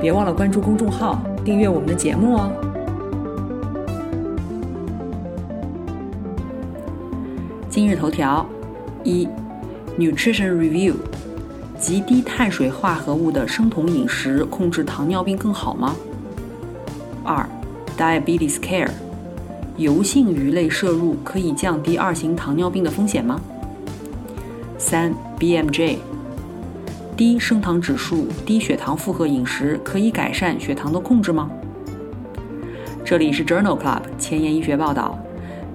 别忘了关注公众号，订阅我们的节目哦。今日头条：一，Nutrition Review，极低碳水化合物的生酮饮食控制糖尿病更好吗？二，Diabetes Care，油性鱼类摄入可以降低二型糖尿病的风险吗？三，BMJ。低升糖指数、低血糖负荷饮食可以改善血糖的控制吗？这里是 Journal Club 前沿医学报道，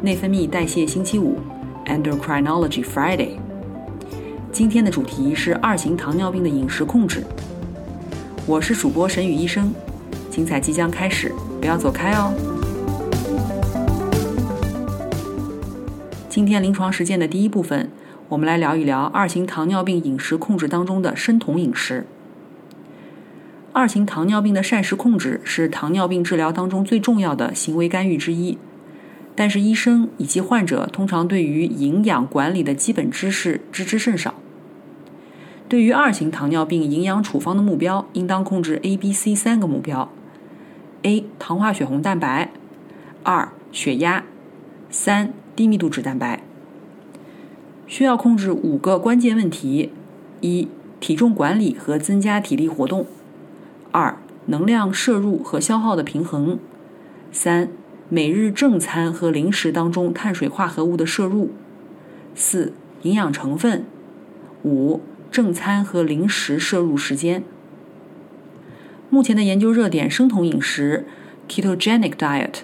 内分泌代谢星期五，Endocrinology Friday。今天的主题是二型糖尿病的饮食控制。我是主播沈宇医生，精彩即将开始，不要走开哦。今天临床实践的第一部分。我们来聊一聊二型糖尿病饮食控制当中的生酮饮食。二型糖尿病的膳食控制是糖尿病治疗当中最重要的行为干预之一，但是医生以及患者通常对于营养管理的基本知识知之甚少。对于二型糖尿病营养处方的目标，应当控制 A、B、C 三个目标：A. 糖化血红蛋白；二、血压；三、低密度脂蛋白。需要控制五个关键问题：一、体重管理和增加体力活动；二、能量摄入和消耗的平衡；三、每日正餐和零食当中碳水化合物的摄入；四、营养成分；五、正餐和零食摄入时间。目前的研究热点：生酮饮食 （ketogenic diet）。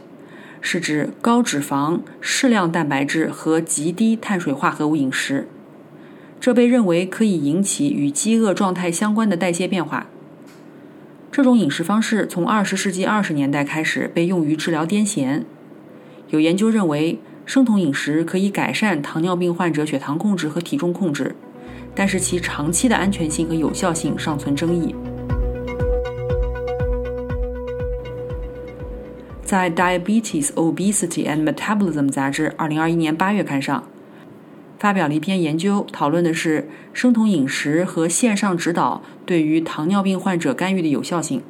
是指高脂肪、适量蛋白质和极低碳水化合物饮食，这被认为可以引起与饥饿状态相关的代谢变化。这种饮食方式从20世纪20年代开始被用于治疗癫痫。有研究认为，生酮饮食可以改善糖尿病患者血糖控制和体重控制，但是其长期的安全性和有效性尚存争议。在《Diabetes, Obesity and Metabolism》杂志2021年8月刊上，发表了一篇研究，讨论的是生酮饮食和线上指导对于糖尿病患者干预的有效性。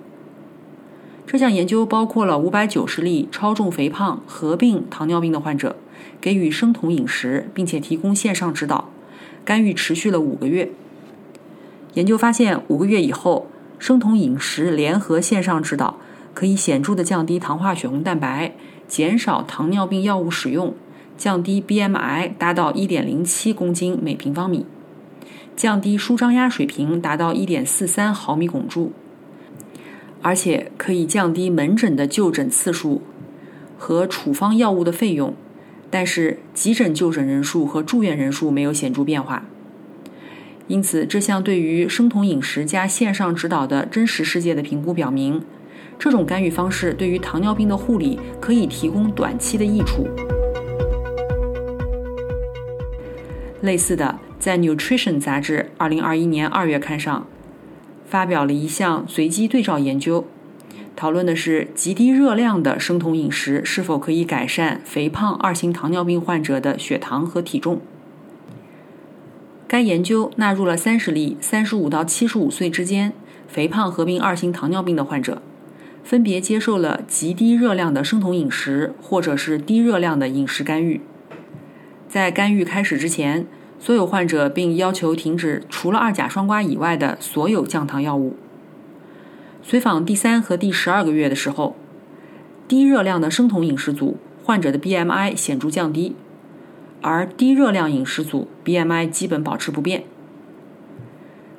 这项研究包括了590例超重肥胖合并糖尿病的患者，给予生酮饮食，并且提供线上指导，干预持续了五个月。研究发现，五个月以后，生酮饮食联合线上指导。可以显著的降低糖化血红蛋白，减少糖尿病药物使用，降低 BMI 达到1.07公斤每平方米，降低舒张压水平达到1.43毫米汞柱，而且可以降低门诊的就诊次数和处方药物的费用，但是急诊就诊人数和住院人数没有显著变化。因此，这项对于生酮饮食加线上指导的真实世界的评估表明。这种干预方式对于糖尿病的护理可以提供短期的益处。类似的，在《Nutrition》杂志2021年2月刊上发表了一项随机对照研究，讨论的是极低热量的生酮饮食是否可以改善肥胖二型糖尿病患者的血糖和体重。该研究纳入了30例35到75岁之间肥胖合并二型糖尿病的患者。分别接受了极低热量的生酮饮食，或者是低热量的饮食干预。在干预开始之前，所有患者并要求停止除了二甲双胍以外的所有降糖药物。随访第三和第十二个月的时候，低热量的生酮饮食组患者的 BMI 显著降低，而低热量饮食组 BMI 基本保持不变。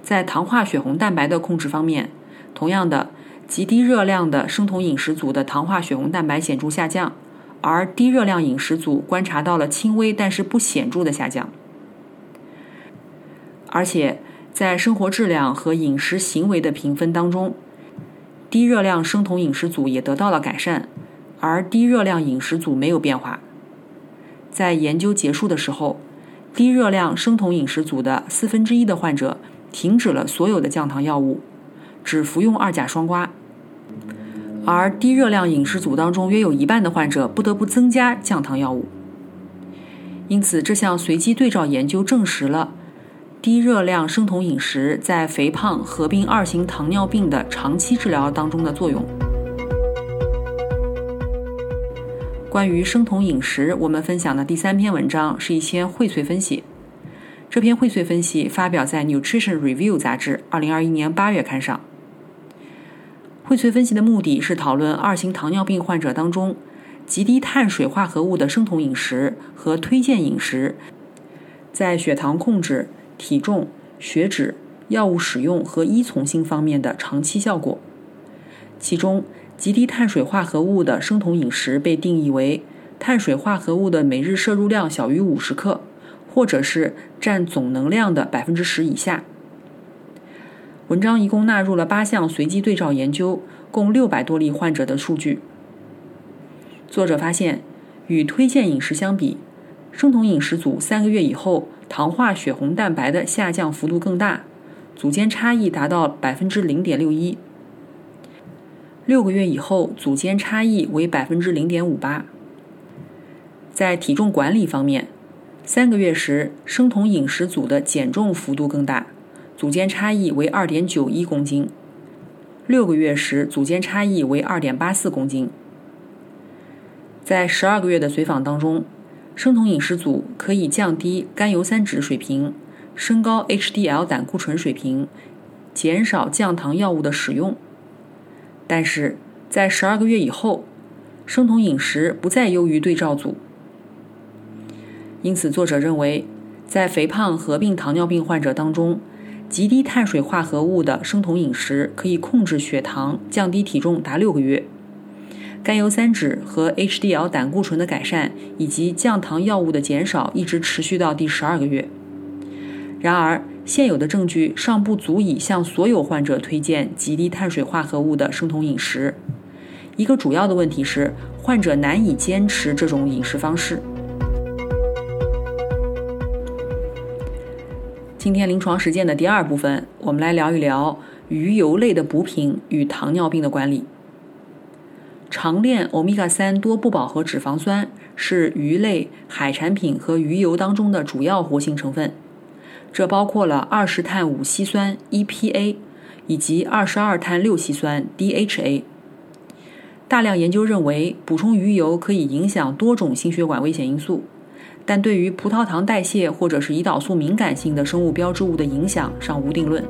在糖化血红蛋白的控制方面，同样的。极低热量的生酮饮食组的糖化血红蛋白显著下降，而低热量饮食组观察到了轻微但是不显著的下降。而且在生活质量和饮食行为的评分当中，低热量生酮饮食组也得到了改善，而低热量饮食组没有变化。在研究结束的时候，低热量生酮饮食组的四分之一的患者停止了所有的降糖药物，只服用二甲双胍。而低热量饮食组当中，约有一半的患者不得不增加降糖药物。因此，这项随机对照研究证实了低热量生酮饮食在肥胖合并二型糖尿病的长期治疗当中的作用。关于生酮饮食，我们分享的第三篇文章是一篇荟萃分析。这篇荟萃分析发表在《Nutrition Review》杂志2021年8月刊上。荟萃分析的目的是讨论二型糖尿病患者当中极低碳水化合物的生酮饮食和推荐饮食在血糖控制、体重、血脂、药物使用和依从性方面的长期效果。其中，极低碳水化合物的生酮饮食被定义为碳水化合物的每日摄入量小于五十克，或者是占总能量的百分之十以下。文章一共纳入了八项随机对照研究，共六百多例患者的数据。作者发现，与推荐饮食相比，生酮饮食组三个月以后糖化血红蛋白的下降幅度更大，组间差异达到百分之零点六一；六个月以后，组间差异为百分之零点五八。在体重管理方面，三个月时生酮饮食组的减重幅度更大。组间差异为二点九一公斤，六个月时组间差异为二点八四公斤。在十二个月的随访当中，生酮饮食组可以降低甘油三酯水平，升高 HDL 胆固醇水平，减少降糖药物的使用。但是在十二个月以后，生酮饮食不再优于对照组。因此，作者认为，在肥胖合并糖尿病患者当中，极低碳水化合物的生酮饮食可以控制血糖、降低体重达六个月；甘油三酯和 HDL 胆固醇的改善以及降糖药物的减少一直持续到第十二个月。然而，现有的证据尚不足以向所有患者推荐极低碳水化合物的生酮饮食。一个主要的问题是，患者难以坚持这种饮食方式。今天临床实践的第二部分，我们来聊一聊鱼油类的补品与糖尿病的管理。长链欧米伽三多不饱和脂肪酸是鱼类、海产品和鱼油当中的主要活性成分，这包括了二十碳五烯酸 （EPA） 以及二十二碳六烯酸 （DHA）。大量研究认为，补充鱼油可以影响多种心血管危险因素。但对于葡萄糖代谢或者是胰岛素敏感性的生物标志物的影响尚无定论。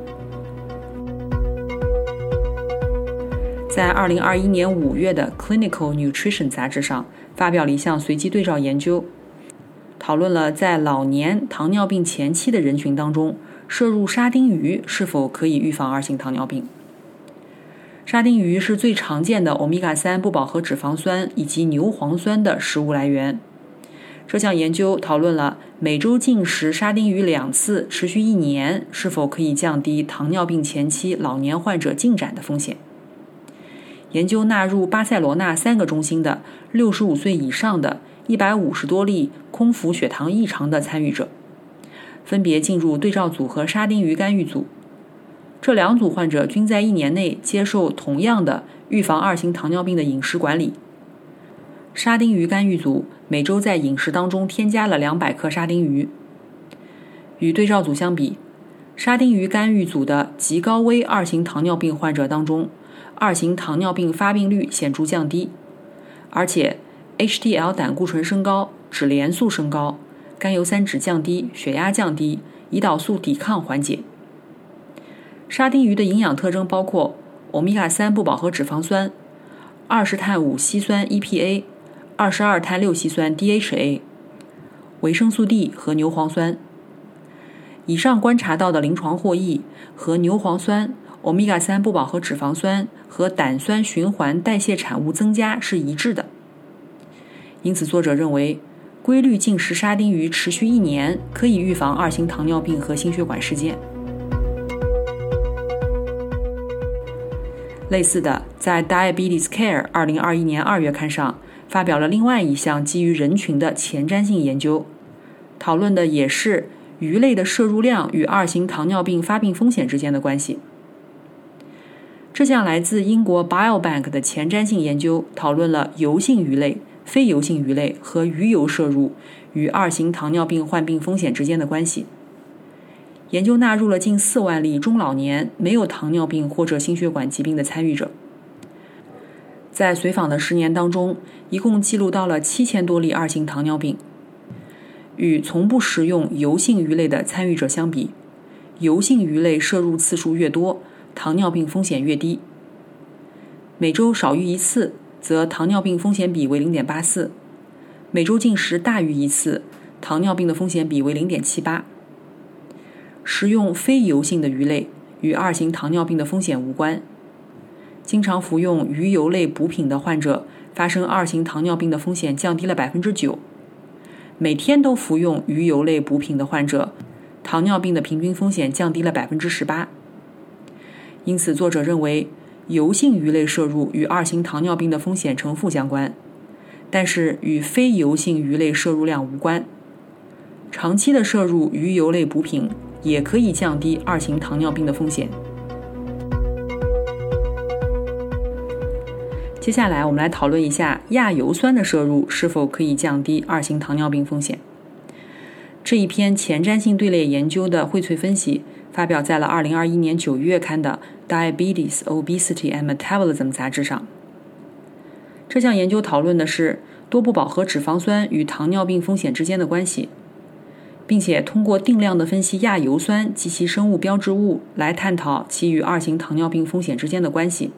在二零二一年五月的《Clinical Nutrition》杂志上发表了一项随机对照研究，讨论了在老年糖尿病前期的人群当中，摄入沙丁鱼是否可以预防二型糖尿病。沙丁鱼是最常见的欧米伽三不饱和脂肪酸以及牛磺酸的食物来源。这项研究讨论了每周进食沙丁鱼两次，持续一年是否可以降低糖尿病前期老年患者进展的风险。研究纳入巴塞罗那三个中心的六十五岁以上的一百五十多例空腹血糖异常的参与者，分别进入对照组和沙丁鱼干预组。这两组患者均在一年内接受同样的预防二型糖尿病的饮食管理。沙丁鱼干预组。每周在饮食当中添加了两百克沙丁鱼。与对照组相比，沙丁鱼干预组的极高危二型糖尿病患者当中，二型糖尿病发病率显著降低，而且 HDL 胆固醇升高、脂联素升高、甘油三酯降低、血压降低、胰岛素抵抗缓解。沙丁鱼的营养特征包括欧米伽三不饱和脂肪酸、二十碳五烯酸 EPA。二十二碳六烯酸 （DHA）、维生素 D 和牛磺酸。以上观察到的临床获益和牛磺酸、欧米伽三不饱和脂肪酸和胆酸循环代谢产物增加是一致的。因此，作者认为，规律进食沙丁鱼持续一年可以预防二型糖尿病和心血管事件。类似的，在《Diabetes Care》二零二一年二月刊上发表了另外一项基于人群的前瞻性研究，讨论的也是鱼类的摄入量与二型糖尿病发病风险之间的关系。这项来自英国 Biobank 的前瞻性研究讨论了油性鱼类、非油性鱼类和鱼油摄入与二型糖尿病患病风险之间的关系。研究纳入了近四万例中老年没有糖尿病或者心血管疾病的参与者，在随访的十年当中，一共记录到了七千多例二型糖尿病。与从不食用油性鱼类的参与者相比，油性鱼类摄入次数越多，糖尿病风险越低。每周少于一次，则糖尿病风险比为零点八四；每周进食大于一次，糖尿病的风险比为零点七八。食用非油性的鱼类与二型糖尿病的风险无关。经常服用鱼油类补品的患者，发生二型糖尿病的风险降低了百分之九。每天都服用鱼油类补品的患者，糖尿病的平均风险降低了百分之十八。因此，作者认为油性鱼类摄入与二型糖尿病的风险呈负相关，但是与非油性鱼类摄入量无关。长期的摄入鱼油类补品。也可以降低二型糖尿病的风险。接下来，我们来讨论一下亚油酸的摄入是否可以降低二型糖尿病风险。这一篇前瞻性队列研究的荟萃分析发表在了2021年9月刊的《Diabetes, Obesity and Metabolism》杂志上。这项研究讨论的是多不饱和脂肪酸与糖尿病风险之间的关系。并且通过定量的分析亚油酸及其生物标志物来探讨其与二型糖尿病风险之间的关系。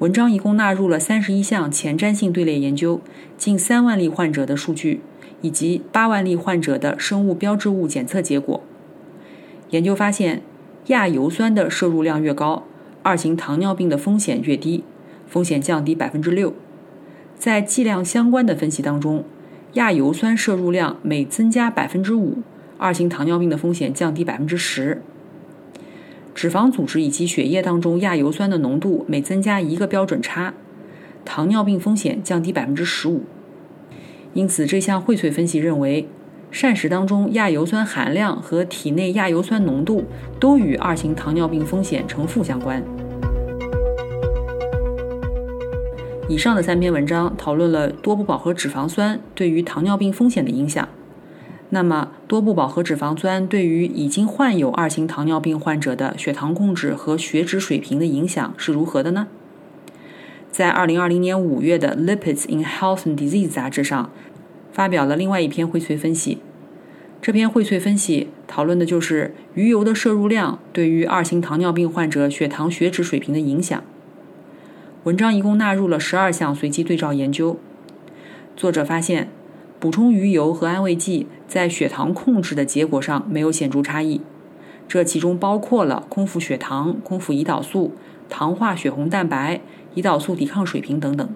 文章一共纳入了三十一项前瞻性队列研究，近三万例患者的数据，以及八万例患者的生物标志物检测结果。研究发现，亚油酸的摄入量越高，二型糖尿病的风险越低，风险降低百分之六。在剂量相关的分析当中。亚油酸摄入量每增加百分之五，二型糖尿病的风险降低百分之十。脂肪组织以及血液当中亚油酸的浓度每增加一个标准差，糖尿病风险降低百分之十五。因此，这项荟萃分析认为，膳食当中亚油酸含量和体内亚油酸浓度都与二型糖尿病风险呈负相关。以上的三篇文章讨论了多不饱和脂肪酸对于糖尿病风险的影响。那么，多不饱和脂肪酸对于已经患有二型糖尿病患者的血糖控制和血脂水平的影响是如何的呢？在2020年5月的《Lipids in Health and Disease》杂志上，发表了另外一篇荟萃分析。这篇荟萃分析讨论的就是鱼油的摄入量对于二型糖尿病患者血糖血脂水平的影响。文章一共纳入了十二项随机对照研究。作者发现，补充鱼油和安慰剂在血糖控制的结果上没有显著差异，这其中包括了空腹血糖、空腹胰岛素、糖化血红蛋白、胰岛素抵抗水平等等。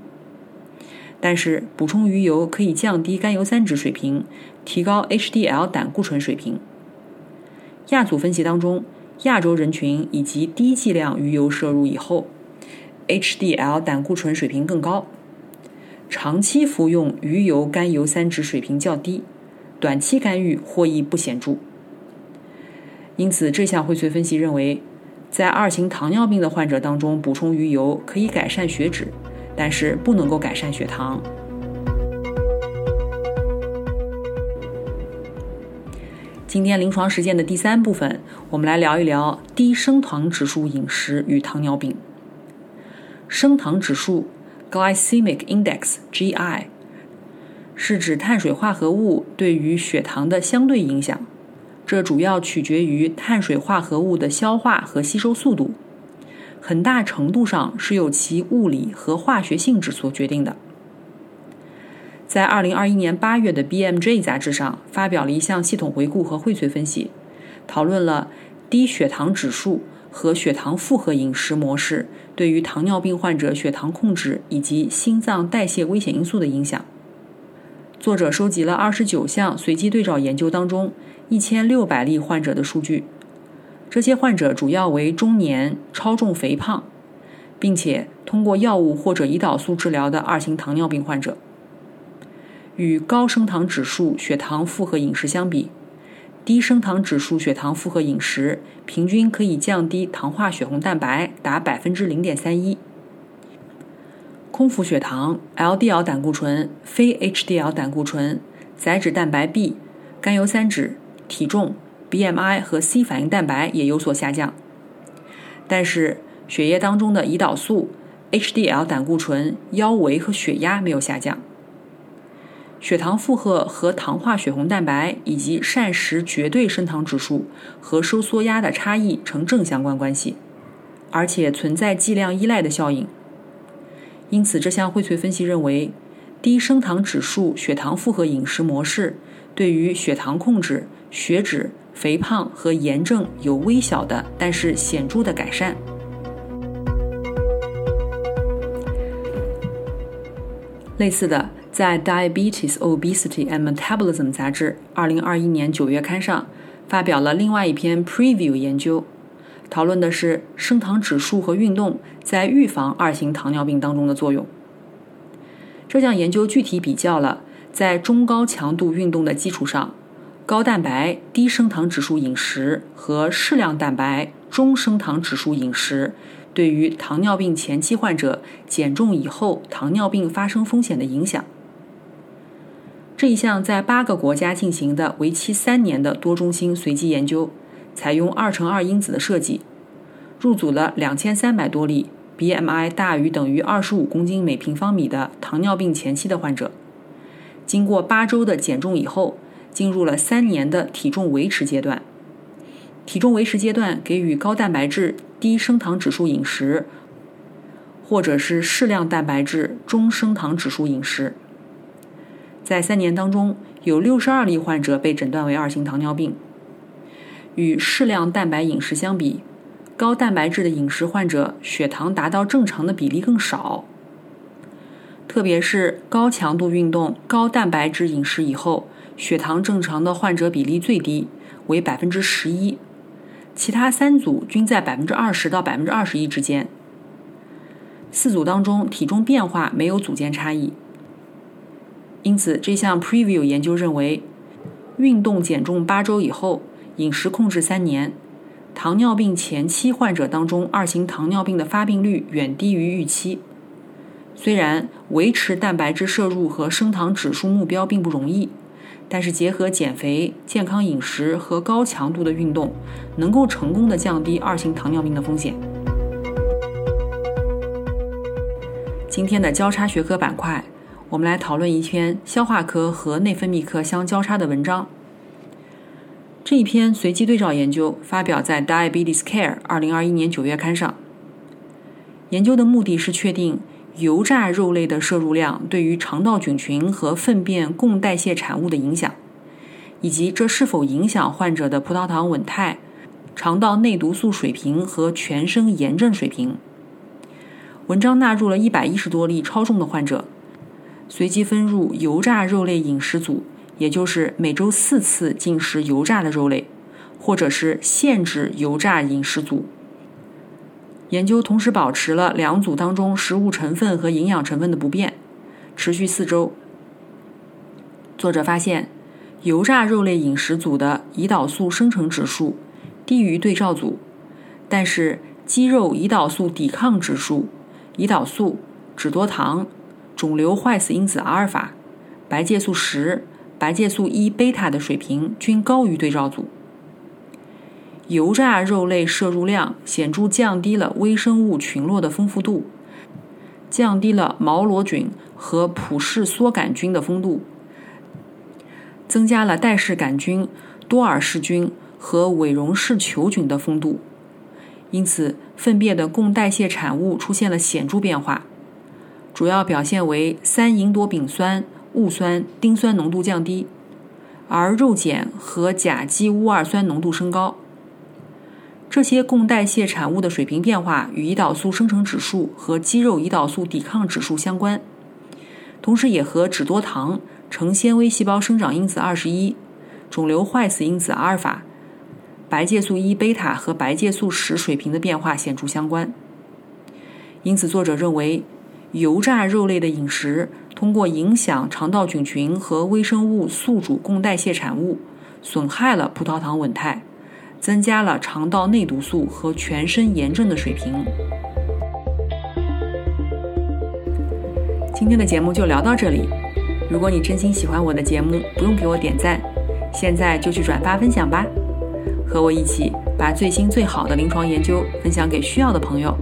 但是，补充鱼油可以降低甘油三酯水平，提高 HDL 胆固醇水平。亚组分析当中，亚洲人群以及低剂量鱼油摄入以后。HDL 胆固醇水平更高，长期服用鱼油甘油三酯水平较低，短期干预获益不显著。因此，这项荟萃分析认为，在二型糖尿病的患者当中，补充鱼油可以改善血脂，但是不能够改善血糖。今天临床实践的第三部分，我们来聊一聊低升糖指数饮食与糖尿病。升糖指数 （Glycemic Index，GI） 是指碳水化合物对于血糖的相对影响，这主要取决于碳水化合物的消化和吸收速度，很大程度上是由其物理和化学性质所决定的。在2021年8月的 BMJ 杂志上发表了一项系统回顾和荟萃分析，讨论了低血糖指数。和血糖负荷饮食模式对于糖尿病患者血糖控制以及心脏代谢危险因素的影响。作者收集了二十九项随机对照研究当中一千六百例患者的数据，这些患者主要为中年、超重、肥胖，并且通过药物或者胰岛素治疗的二型糖尿病患者。与高升糖指数血糖复合饮食相比，低升糖指数血糖复合饮食平均可以降低糖化血红蛋白达百分之零点三一。空腹血糖、LDL 胆固醇、非 HDL 胆固醇、载脂蛋白 B、甘油三酯、体重、BMI 和 C 反应蛋白也有所下降，但是血液当中的胰岛素、HDL 胆固醇、腰围和血压没有下降。血糖负荷和糖化血红蛋白以及膳食绝对升糖指数和收缩压的差异呈正相关关系，而且存在剂量依赖的效应。因此，这项荟萃分析认为，低升糖指数血糖复合饮食模式对于血糖控制、血脂、肥胖和炎症有微小的但是显著的改善。类似的。在《Diabetes, Obesity and Metabolism》杂志2021年9月刊上发表了另外一篇 Preview 研究，讨论的是升糖指数和运动在预防二型糖尿病当中的作用。这项研究具体比较了在中高强度运动的基础上，高蛋白低升糖指数饮食和适量蛋白中升糖指数饮食对于糖尿病前期患者减重以后糖尿病发生风险的影响。这一项在八个国家进行的为期三年的多中心随机研究，采用二乘二因子的设计，入组了两千三百多例 BMI 大于等于二十五公斤每平方米的糖尿病前期的患者，经过八周的减重以后，进入了三年的体重维持阶段。体重维持阶段给予高蛋白质、低升糖指数饮食，或者是适量蛋白质、中升糖指数饮食。在三年当中，有六十二例患者被诊断为二型糖尿病。与适量蛋白饮食相比，高蛋白质的饮食患者血糖达到正常的比例更少。特别是高强度运动、高蛋白质饮食以后，血糖正常的患者比例最低，为百分之十一。其他三组均在百分之二十到百分之二十一之间。四组当中，体重变化没有组间差异。因此，这项 Preview 研究认为，运动减重八周以后，饮食控制三年，糖尿病前期患者当中二型糖尿病的发病率远低于预期。虽然维持蛋白质摄入和升糖指数目标并不容易，但是结合减肥、健康饮食和高强度的运动，能够成功的降低二型糖尿病的风险。今天的交叉学科板块。我们来讨论一篇消化科和内分泌科相交叉的文章。这一篇随机对照研究发表在《Diabetes Care》二零二一年九月刊上。研究的目的是确定油炸肉类的摄入量对于肠道菌群和粪便共代谢产物的影响，以及这是否影响患者的葡萄糖稳态、肠道内毒素水平和全身炎症水平。文章纳入了一百一十多例超重的患者。随机分入油炸肉类饮食组，也就是每周四次进食油炸的肉类，或者是限制油炸饮食组。研究同时保持了两组当中食物成分和营养成分的不变，持续四周。作者发现，油炸肉类饮食组的胰岛素生成指数低于对照组，但是肌肉胰岛素抵抗指数、胰岛素、脂多糖。肿瘤坏死因子阿尔法、白介素十、白介素一贝塔的水平均高于对照组。油炸肉类摄入量显著降低了微生物群落的丰富度，降低了毛螺菌和普氏梭杆菌的丰度，增加了戴氏杆菌、多尔氏菌和伪绒氏球菌的丰度。因此，粪便的共代谢产物出现了显著变化。主要表现为三吲哚丙酸、戊酸、丁酸浓度降低，而肉碱和甲基戊二酸浓度升高。这些共代谢产物的水平变化与胰岛素生成指数和肌肉胰岛素抵抗指数相关，同时也和脂多糖、成纤维细胞生长因子二十一、肿瘤坏死因子阿尔法、白介素一贝塔和白介素十水平的变化显著相关。因此，作者认为，油炸肉类的饮食通过影响肠道菌群和微生物宿主共代谢产物，损害了葡萄糖稳态，增加了肠道内毒素和全身炎症的水平。今天的节目就聊到这里。如果你真心喜欢我的节目，不用给我点赞，现在就去转发分享吧，和我一起把最新最好的临床研究分享给需要的朋友。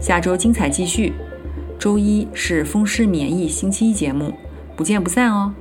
下周精彩继续，周一是风湿免疫星期一节目，不见不散哦。